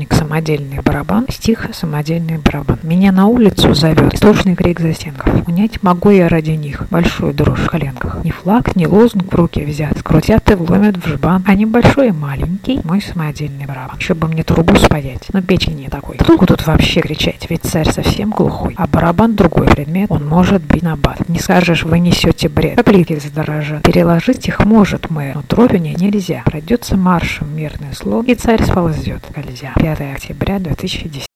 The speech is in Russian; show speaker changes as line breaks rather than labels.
художник самодельный барабан, стих самодельный барабан. Меня на улицу зовет истошный крик застенков. Унять могу я ради них большую дрожь в коленках. Ни флаг, ни лозунг в руки взят, скрутят и вломят в жбан. А небольшой и маленький мой самодельный барабан. Еще бы мне трубу спаять, но печень не такой. Толку тут вообще кричать, ведь царь совсем глухой. А барабан другой предмет, он может бить на бат. Не скажешь, вы несете бред. Каплики задорожат. Переложить их может мэр, но дробине нельзя. Пройдется маршем мирный слог, и царь сползет, скользя. 5 октября 2010